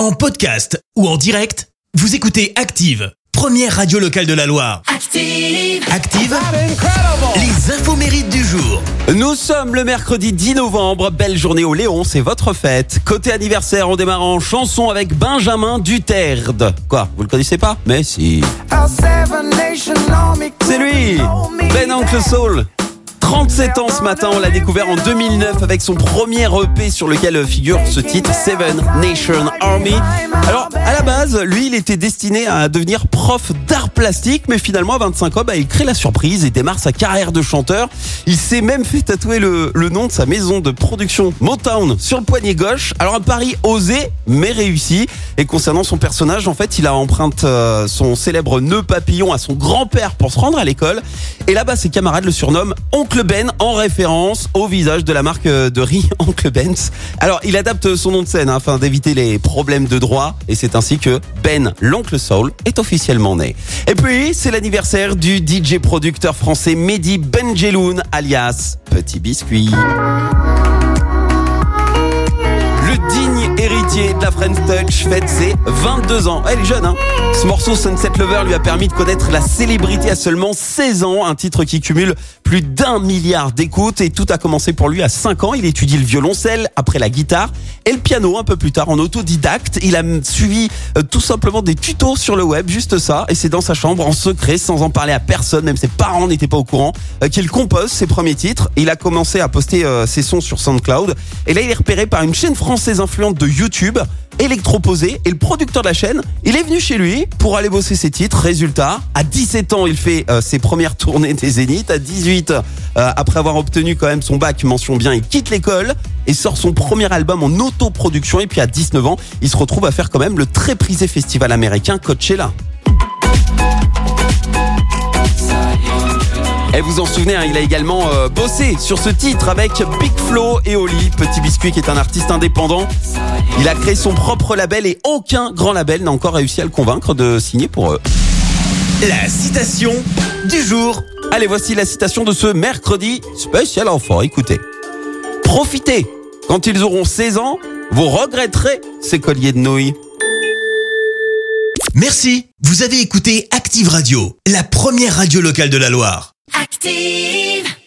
En podcast ou en direct, vous écoutez Active, première radio locale de la Loire. Active. Active, les infos mérites du jour. Nous sommes le mercredi 10 novembre, belle journée au Léon, c'est votre fête. Côté anniversaire, on démarre en chanson avec Benjamin Duterte. Quoi, vous le connaissez pas? Mais si. C'est lui, Ben Oncle Soul. 37 ans ce matin, on l'a découvert en 2009 avec son premier EP sur lequel figure ce titre Seven Nation Army. Alors la base, lui, il était destiné à devenir prof d'art plastique, mais finalement à 25 ans, bah, il crée la surprise et démarre sa carrière de chanteur. Il s'est même fait tatouer le, le nom de sa maison de production Motown sur le poignet gauche. Alors un pari osé, mais réussi. Et concernant son personnage, en fait, il a emprunté euh, son célèbre nœud papillon à son grand-père pour se rendre à l'école. Et là-bas, ses camarades le surnomment Oncle Ben en référence au visage de la marque de riz Oncle Ben's. Alors, il adapte son nom de scène hein, afin d'éviter les problèmes de droit et c'est ainsi que Ben, l'Oncle Soul, est officiellement né. Et puis, c'est l'anniversaire du DJ producteur français Mehdi Benjeloun, alias Petit Biscuit. Le digne héritier de la French Touch fête ses 22 ans. Elle est jeune, hein Ce morceau Sunset Lover lui a permis de connaître la célébrité à seulement 16 ans, un titre qui cumule plus d'un milliard d'écoutes et tout a commencé pour lui à 5 ans. Il étudie le violoncelle, après la guitare et le piano un peu plus tard en autodidacte. Il a suivi euh, tout simplement des tutos sur le web, juste ça, et c'est dans sa chambre en secret, sans en parler à personne, même ses parents n'étaient pas au courant, euh, qu'il compose ses premiers titres. Il a commencé à poster euh, ses sons sur SoundCloud et là il est repéré par une chaîne française influente de YouTube électroposé et le producteur de la chaîne, il est venu chez lui pour aller bosser ses titres. Résultat, à 17 ans, il fait euh, ses premières tournées des Zéniths. À 18, euh, après avoir obtenu quand même son bac, mention bien, il quitte l'école et sort son premier album en autoproduction. Et puis à 19 ans, il se retrouve à faire quand même le très prisé festival américain Coachella. Et vous en souvenez, hein, il a également euh, bossé sur ce titre avec Big Flo et Oli, Petit Biscuit qui est un artiste indépendant. Il a créé son propre label et aucun grand label n'a encore réussi à le convaincre de signer pour eux. La citation du jour. Allez, voici la citation de ce mercredi spécial enfant. Écoutez. Profitez. Quand ils auront 16 ans, vous regretterez ces colliers de nouilles. Merci. Vous avez écouté Active Radio, la première radio locale de la Loire. Active.